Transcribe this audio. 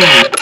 Yeah.